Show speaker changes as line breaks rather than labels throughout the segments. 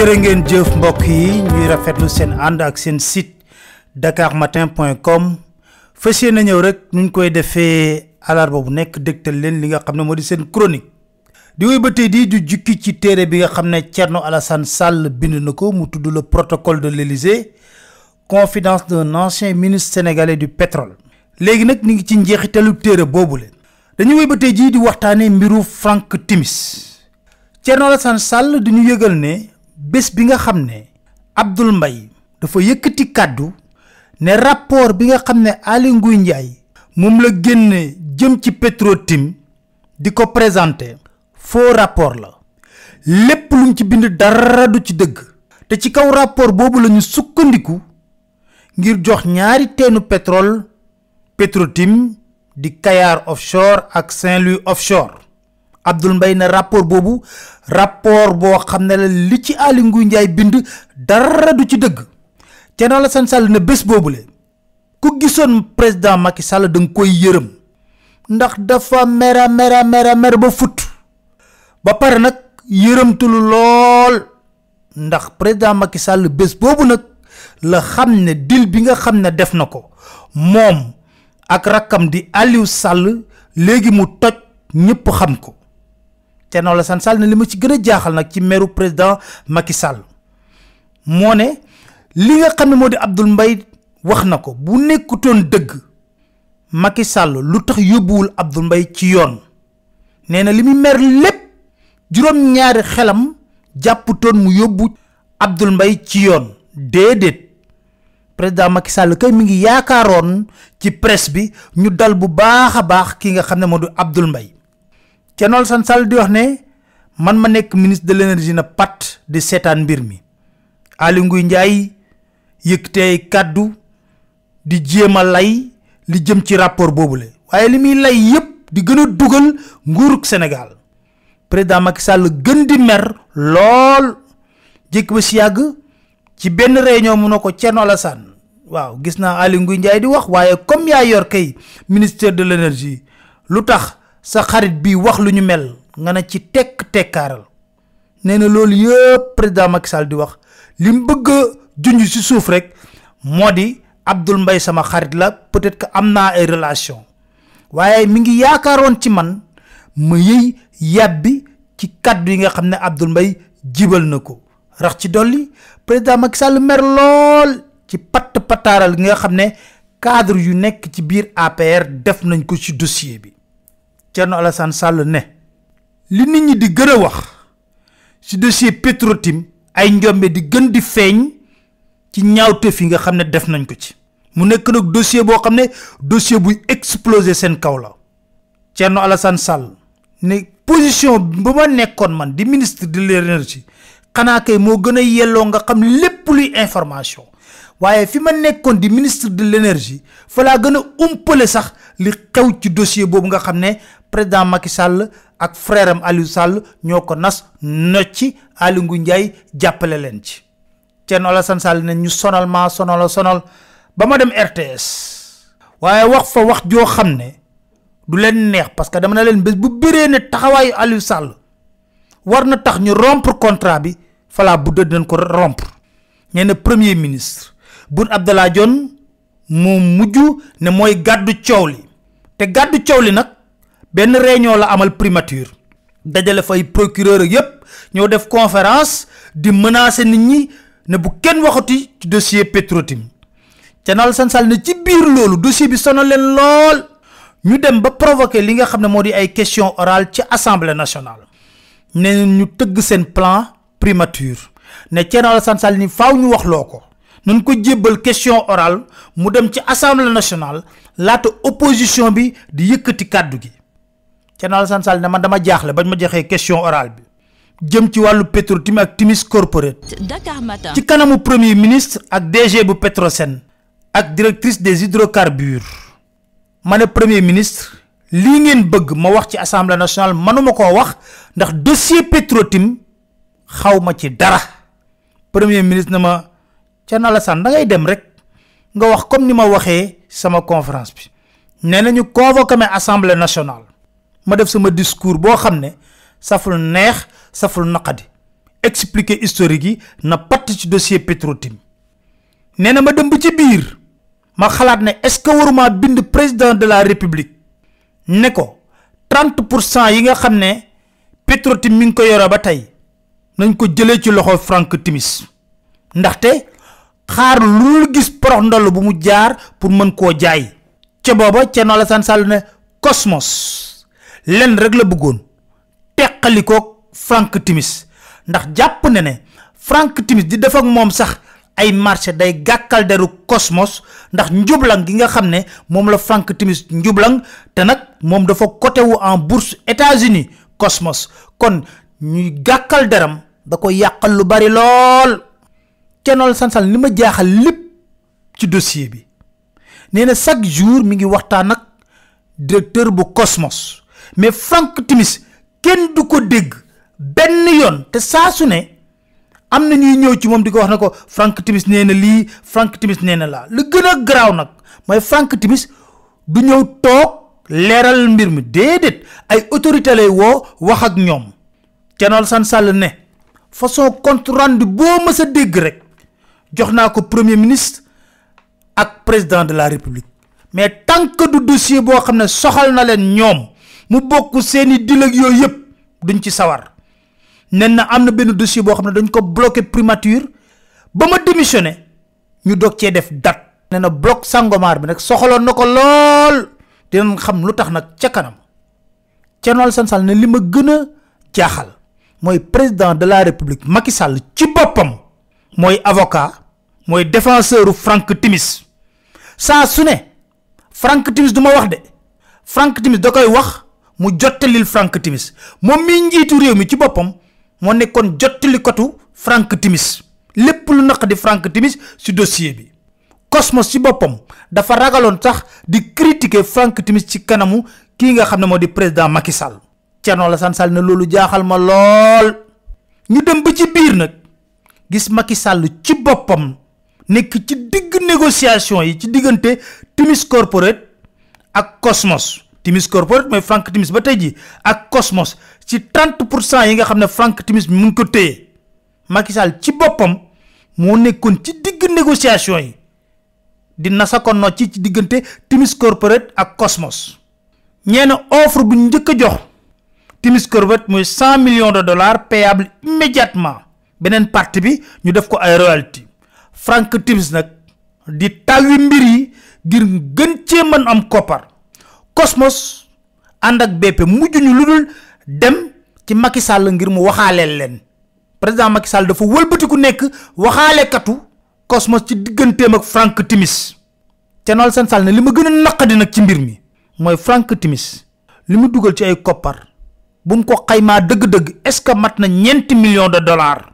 jërë ngeen jëf mbokk yi. Ñuy rafetlu seen ànd ak seen site dakarmatin.com fas yéene ñëw rek nuñ koy defee alarba bu nekk leen li nga xam chronique. Di woy ju jukki ci téere bi nga xam ne Thierno Alassane Sall bind na ko mu tudd le protocole de l'Élysée confidence d'un ancien ministre sénégalais du pétrole. Léegi nag ñu ngi ci njeexitalu téere boobu leen. Woy Frank Timis. Thierno Alassane Sall di ñu yëgal ne bés bi nga xam ne Abdoul Mbaye dafa yëkkati kàddu ne rapport bi nga xam ne Aly Ngouille Ndiaye moom la génne jëm ci Petro-Tim di ko présenté faux rapport la. Lépp lu mu ci bind dara du ci dëgg. Te ci kaw rapport boobu la ñu sukkandiku ngir jox ñaari teenu pétrole Petro-Tim di Kayar offshore ak Saint-Louis offshore Abdoul Mbaye ne rapport boobu rapport boo xam ne la li ci Aly Ngouille Ndiaye bind dara du ci dëgg. Thierno Alassane Sall ne bés boobule ku gisoon président Macky Sall da koy yërëm. Ndax dafa mera mera mera mera ba fut. Ba pare nag yërëmtulu lool. Ndax président Macky Sall bés boobu nag la xam ne dil bi nga ne def na ko. Moom ak rakkam di Aliou Sall léegi mu toj ñëpp xam ko Thierno Alassane Sall ne li ma ci gën a jaaxal nag ci meru président Macky Sall moo ne li nga xam ne moo di Abdoul Mbaye wax na ko bu nekkutoon dëgg Macky Sall lu tax yóbbuwul Abdoul Mbaye ci yoon? Nee na li muy mer lépp juróom-ñaari xelam jàpputoon mu yóbbu Abdoul Mbaye ci yoon. Déedéet président Macky Sall kay mi ngi yaakaaroon ci presse bi ñu dal bu baax a baax ki nga xam ne moo di Abdoul Mbaye. Thierno Alassane Sall di wax ne man ma nekk ministre de l'énergie na pat di seetaan mbir mi. Aly Ngouille Ndiaye yëkkatee kàddu di jéem a lay li jëm ci rapport boobule. Waaye li muy lay yépp di gën a dugal Sénégal. Président Macky Sall gën di mer lool. Jékki ba si yàgg ci benn réunion mu ne ko Thierno Alassane. Waaw gis naa Aly Ngouille Ndiaye di wax waaye comme yaa yor kay ministère de tax sa xarit bi wax lu ñu mel nga ne ci tekk tekkaaral. Nee na loolu yëpp président Macky Sall di wax. Li mu bëgg junj ci suuf rek moo di Abdoul Mbaye sama xarit la peut-être que am naa ay relation. Waaye mi ngi yaakaaroon ci man ma yëy yàbbi ci kaddu yi nga xam ne Abdoul Mbaye jibal na ko. Rax ci dolli président Macky Sall mer lool ci patt pataaral nga xam cadre yu nekk ci biir APR def nañ ko ci dossier bi Thierno Alassane Sall ne li nit ñi di gën a wax ci dossier Petro-Tim ay njombe di gën di feeñ ci ñaawteef yi nga xam ne def nañ ko ci. Mu nekk nag dossier boo xam ne dossier buy exploser seen kaw la. Thierno Alassane Sall ne position ba ma nekkoon man di ministre de l'énergie xanaa kay moo gën a yelloo nga xam lépp luy information. Waaye fi ma nekkoon di ministre de l'énergie fa laa gën a umpale sax li xew ci dossier boobu nga xam ne président Macky Sall ak frère am Aliou Sall ñoo ko nas nocci Aly Ngouille Ndiaye jàppale leen ci. Thierno Alassane Sall ne ñu sonal maa sonal sonal ba ma dem RTS waaye wax fa wax joo xam ne du leen neex parce que dama ne leen bés bu bëree ne taxawaayu Aliou Sall war na tax ñu rompre contrat bi falaa bu dëdd nañ ko rompre. Ñee ne premier ministre Boun Abdallah Dionne moom mujj ne mooy gàddu coow te gàddu coow li nag réunion la amal primature. Dajale fay procureur ak yépp ñoo def conférence di menacer nit ñi ne bu kenn waxati ci dossier Petro-Tim. Thierno Alassane Sall ne ci biir loolu dossier bi sonal leen lool. Ñu dem ba provoquer li nga xam ne moo di ay question orale ci assemblée nationale. Ne ñu tëgg seen plan primature. Ne Thierno Alassane Sall ni faaw ñu wax loo ko nañ ko jébbal question orale mu dem ci assemblée nationale laata opposition bi di yëkkati kàddu gi. Thierno Alassane Sall ne man dama jaaxle bañ ma joxee question orale bi. Jëm ci wàllu Petro-Tim ak Timis Corporate.
Dakar Matin.
ci kanamu premier ministre ak DG bu Petrosen ak directrice des hydrocarbures. Ma ne premier ministre lii ngeen bëgg ma wax ci assemblée nationale manuma koo wax ndax dossier Petro-Tim xaw ma ci dara. Premier ministre na ma Thierno Alassane da ngay dem rek. Nga wax comme ni ma sama conférence bi. Nee nañu convoqué ma assemblée nationale. Ma def sama discours boo xam ne saful neex saful naqadi. Expliquer historique yi na patt ci dossier Petrotim nee na ma dem ci biir. Ma xalaat ne est ce que waruma bind président de la république? Ne ko 30 pour cent yi nga xam ne Petrotim mi ngi ko yore ba tey nañ ko jëlee ci loxo Frank Timis. Ndaxte xaar lu gis porox ndoll bu mu jaar pour mën koo jaay. Ca booba Thierno Alassane Sall ne Cosmos. Len rek la bëggoon. Frank Timis. Ndax jàpp ne ne Frank Timis di def ak moom sax ay marché day gàkkal deru Cosmos. Ndax njublang gi nga xam ne moom la Frank Timis njublang. Te nag moom dafa côté wu en bourse États-Unis Cosmos. Kon ñuy gàkkal deram da ko yàqal lu bari lool Thierno Sansal li ma jaaxal lépp ci dossier bi. Nee na chaque jour mi ngi waxtaan ak directeur bu Cosmos. Mais Frank Timis kenn du ko dégg benn yoon. Te saa su ne am na ñuy ñëw ci moom di ko wax ne ko Frank Timis nee na Frank Timis nee na laa. Lu gën Frank Timis du ñëw toog leeral mbir mi. Déedéet ay autorité lay woo wax ak Sall ne façon compte rendu boo mës a rek jox naa ko premier ministre ak président de la république. Mais tant que du dossier boo xam ne soxal na leen ñoom mu bokk seeni dil ak yooyu yëpp duñ ci sawar. Nen na am na dossier boo xam ne dañ ko bloqué primature ba ma démissionné ñu dog cee def date. Nee bloc sangomar bi nag soxaloon na ko lool. Dinañ xam lu tax nag ca kanam. Thierno Alassane Sall ne li ma gën a président de la république Macky Sall ci boppam mooy avocat mooy défenseur Frank Timis. Saa su ne Frank Timis du ma wax de. Frank Timis da koy wax mu jottalil Frank Timis. Moom mii njiitu réew mi ci boppam moo nekkoon jottalikatu Frank Timis. Lépp lu naq di Frank Timis ci dossier bi. Cosmos ci boppam dafa ragaloon sax di critiquer Frank Timis ci kanamu kii nga xam ne moo di président Macky Sall. Thierno Alassane Sall ne loolu jaaxal ma lool. Ñu dem ba ci biir nag gis Macky Sall ci boppam nekk ci digg négociation yi ci diggante Timis Corporate ak Cosmos. Timis Corporate mooy Frank Timis ba tey jii ak Cosmos ci 30 pour cent yi nga xam ne Frank Timis mu ngi ko téye. Macky ci boppam moo nekkoon ci digg négociation yi di nasakon no ci ci diggante Timis Corporate ak Cosmos. Ñeena offre bu njëkk a jox Timis Corporate mooy 100 millions de dollars payable immédiatement. Beneen partie bi ñu def ko ay royalty Frank Timis nag di tàwwi mbir yi ngir gën cee mën am koppar. Cosmos ànd ak BP mujj ñu lu dul dem ci Macky Sall ngir mu waxaaleel leen. Président Macky Sall dafa wëlbatiku nekk waxaalekatu Cosmos ci digganteem ak Frank Timis. Thierno seen sàll ne li ma gën a naqadi nag ci mbir mi mooy Frank Timis li mu dugal ci ay koppar bu mu ko xaymaa dëgg-dëgg est ce que mat na ñeenti millions de dollars?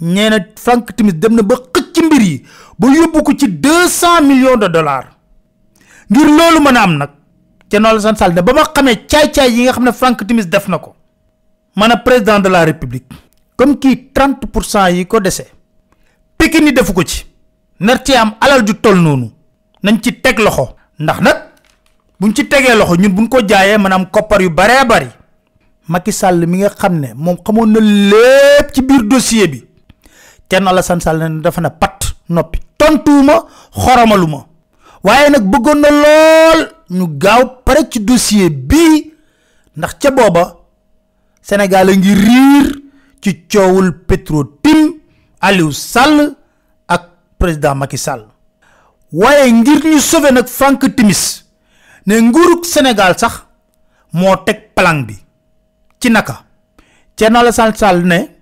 Ñee na Frank Timis dem na ba xëcc mbir yi ba yóbbu ko ci deux cent millions de dollars. Ngir loolu mën a am nag Thierno Alassane Sall ne ba ma xamee caay-caay yi nga xam ne Frank Timis def na ko man a président de la république comme kii 30 pour cent yi ko dese Pikine ni defu ko ci. Nar ci am alal ju toll noonu nañ ci teg loxo. Ndax nag buñ ci tegee loxo ñun buñ ko jaayee maanaam koppar yu baree bari Macky Sall mi nga xam ne moom xamoon na lépp ci biir dossier bi Thierno Alassane Sall ne dafa ne pat noppi. Tontuwuma xoromaluma. Waaye nag bëggoon na lool ñu gaaw pare ci dossier bii ndax ca booba Sénégal a ngi riir ci coowul Petro-Tim Aliou Sall ak président Macky Sall. Waaye ngir ñu sauver nag Frank Timis ne nguurug Sénégal sax moo teg plan bi. Ci naka? Thierno Alassane Sall ne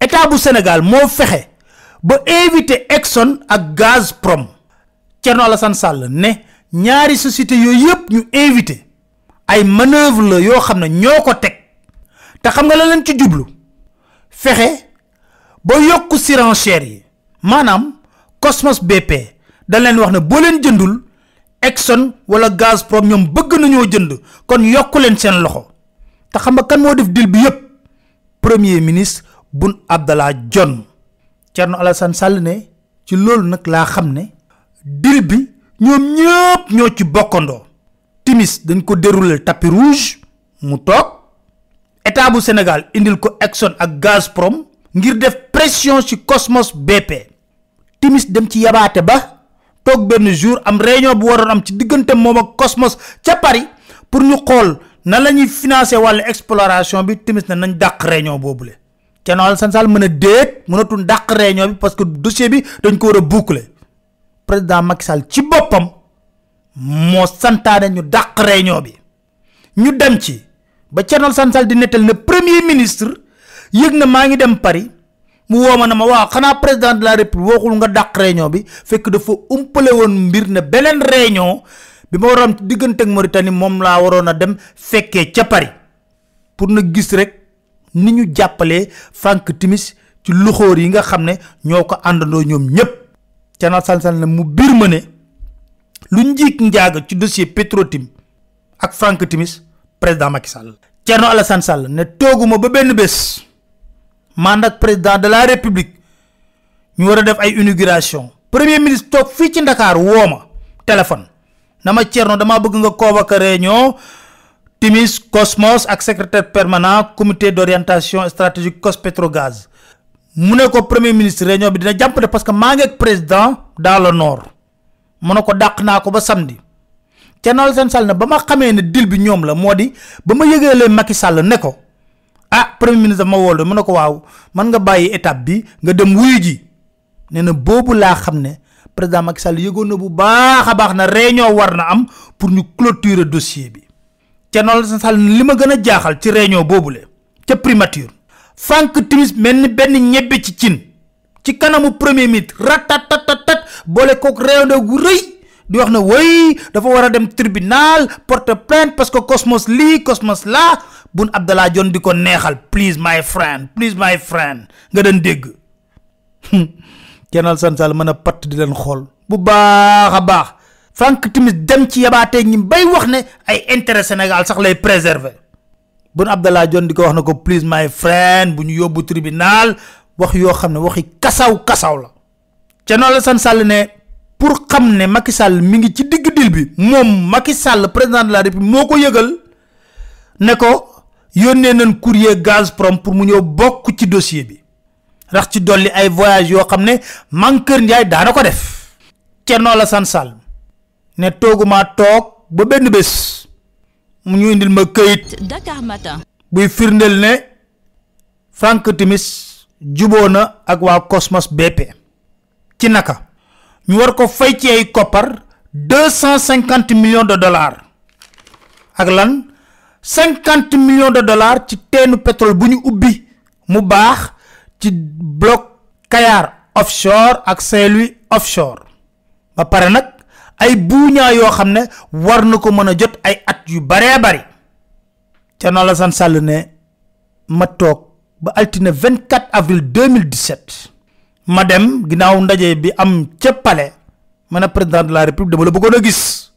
état bu Sénégal moo fexe ba invité Exxon ak Gazprom. Thierno Alassane Sall ne ñaari société yooyu yëpp ñu invité ay manœuvre la yoo xam ne ñoo te xam nga la leen ci fexe ba surenchère yi. Maanaam Cosmos BP da leen wax ne boo leen jëndul Exxon wala Gazprom ñoom bëgg nañoo jënd kon yokku leen seen loxo. Te xam nga kan moo def deal bi yépp premier ministre Boun Abdallah Dionne Thierno Alassane Sall ne ci loolu nag laa xam ne deal bi ñoom ñëpp ñoo ci bokkandoo. Timis dañ ko dérouler tapis rouge mu toog. État bu Sénégal indil ko Exxon ak Gazprom ngir def pression ci Cosmos BP timis dem ci yabaate ba toog benn jour am réunion bu waroon am ci diggante moom ak Cosmos ca Paris pour ñu xool na la ñuy financer exploration bi timis na nañ dàq réunion boobule Thierno Alassane Sall mën a déet mënatul dàq réunion bi parce que dossier bi dañ ko war a boucler. Président Macky Sall ci boppam moo santaane ñu dàq réunion bi. ñu dem ci ba Thierno Alassane Sall di nettal na premier ministre yëg na maa ngi dem Paris. mu woo ma ne ma waaw xanaa président de la république waxul nga dàq réunion bi fekk dafa umpale woon mbir na beneen réunion bi ma waroon diggante ak Mauritanie moom laa waroon a dem fekkee ca Paris. pour na gis rek ni ñu jàppalee Frank Timis ci luxóor yi nga xam ne ñoo ko àndandoo ñoom ñëpp Thierno Alassane Sall ne mu biir ma ne lu njaaga ci dossier ak Frank Timis président Macky Sall. Thierno Alassane Sall ne tooguma ba benn bés. Man ak président de la république. Ñu war a def ay inauguration. Premier ministre toog fii ci Dakar woo ma téléphone. Na ma Thierno damaa bëgg nga convoquer réunion Cosmos ak secrétaire permanent comité d'orientation stratégique Cospetrogaz. Mu ne premier ministre réunion bi dina parce que maa ngi ak président dans le nord. Mu ko samedi. Alassane Sall ne deal bi ñoom la moo di ba ma yëgeelee Macky Sall ne ah premier ministre ma ko nga étape bi président Macky Sall na réunion war na am pour ñu clôturer dossier bi Thierno Alassane Sall li ma gën jaaxal ci réunion ca primature Frank Timis mel ni benn ñebbe ci cin ci kanamu premier ministre ratatatatat boole kook réunion gu rëy di wax ne way dafa war a dem tribunal porte plainte parce que Cosmos lii Cosmos laa. Bun Abdallah John di ko neexal please my friend please my friend nga doon dégg. Thierno Alassane Sall mën a di leen xool. Bu baax Frank Timis dem ci yabaatee ñi bay wax ne ay intérêt Sénégal sax lay préserver. Bun Abdallah John di ko wax na ko please my friend bu ñu yóbbu tribunal wax yoo xam ne waxi kasaw kasaw la. Thierno Alassane Sall ne pour xam ne Macky Sall mi ngi ci digg dil bi moom Macky Sall président de la République moo ko yëgal ne ko yónnee nañ courrier Gazprom pour mu ñëw bokk ci dossier bi. Rax ci dolli ay voyage yoo xam ne Mankeur Ndiaye daana ko def. Thierno Alassane Sall. Ne tooguma toog ba benn bés mu ñu indil ma këyit
Dakar Matin.
buy firndeel ne Frank Timis juboo na ak waa Cosmos BP ci naka? Ñu war ko fay ci ay koppar deux cent cinquante millions de dollars. Ak lan? cinquante millions de dollars ci teenu pétrole bu ñu ubbi mu baax ci bloc Kayar offshore ak Saint-Louis offshore. Ba pare nag ay buuñaa yoo xam ne war na ko mën a jot ay at yu baree bari. La san Sall ne ma toog ba altine 24 avril 2017 ma dem ginnaaw ndaje bi am ca palais ma ne président de la république dama la bëggoon a gis.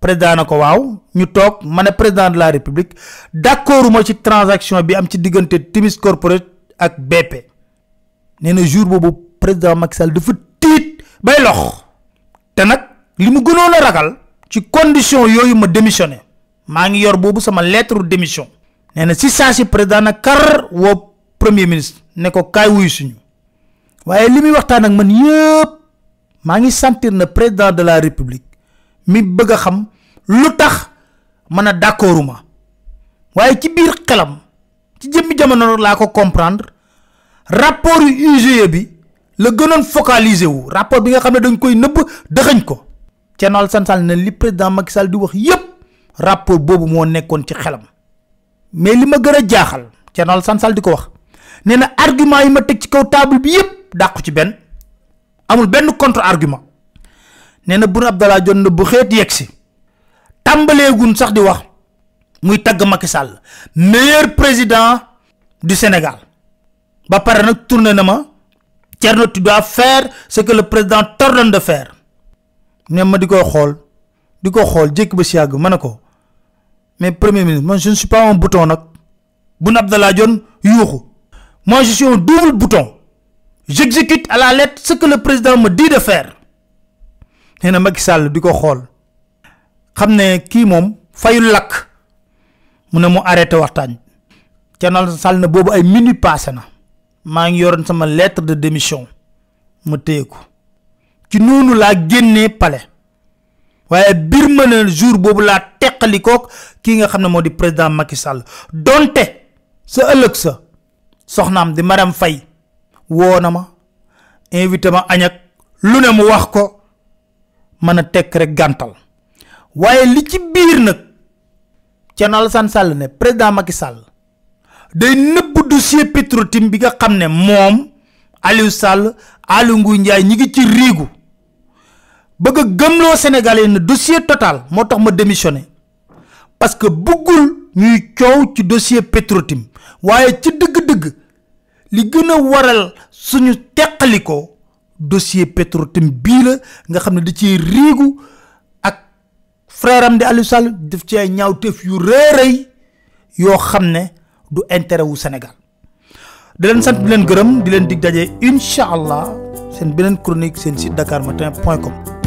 Président na ko waaw ñu toog. Ma ne président de la république d'accorduma ci transaction bi am ci diggante Timis Corporate ak BP nee na jour boobu président Macky Sall dafa tiit bay lox. Te nag li mu gënoon a ragal ci condition yooyu ma démissionné. Maa ngi yor boobu sama lettre démission. Nee na si saa si président na kar woo premier ministre ne ko kaay wuyu suñu waaye li muy waxtaan ak man yëpp maa ngi sentir na président de la république mi bëgg a xam lu tax mën a d'accorduma waaye ci biir xelam ci jëmmi jamono laa ko comprendre. Rapport yu UGE bi la gënoon focaliser wu. Rapport bi nga xam ne dañ koy nëbb ko Thierno Alassane ne li président Macky Sall di wax yépp rapport boobu moo nekkoon ci xelam. Mais li ma gën a jaaxal Thierno Alassane Sall di argument yi ma teg ci kaw table bi yépp dàqu ci benn contre argument nee Abdallah bu xeet yegg si tàmbaleegun sax di wax muy tagg meilleur président du Sénégal. Ba pare nag tourné ma tu dois faire ce que le président t'ordonne de faire ne ma di koy xool di ko xool ba ko mais premier ministre moi je ne suis pas un bouton nag. Boun Abdallah Dionne moi je suis un double bouton. J'exécute à la lettre ce que le président me dit de faire. Nee na Macky Sall di ko ne kii moom fayul lakk. Mu ne arrêté na ay passé na. Lettre de démission. Ko ci noonu laa génnee palais. Waaye bir ma ne jour boobu laa teqalikook kii nga moo di président Macky Sall. Donte sa ëllëg sa soxnaam di madame Faye woo na ma invité ma añak lu mu wax ko mën a rek gàntal. Waaye li ci biir nag Thierno Alassane Sall ne président Macky Sall day nëbb dossier Petro-Tim bi nga xam ne Aliou Sall Aliou Ngouille Ndiaye ñi ngi ci bëgg a gëmloo Sénégalais ne dossier total moo tax ma démissionné parce que bëggul ñuy coow ci dossier Petro-Tim. Waaye ci dëgg-dëgg li gën a waral suñu teqalikoo dossier Petro-Tim bii la nga xam ne da ciy riigu ak frère am di Aliou Sall def ci ñaawteef yu rëy yoo xam ne du intérêt wu Sénégal. Di leen sant di leen gërëm di leen dig daje incha allah seen chronique seen site dakarmatin point com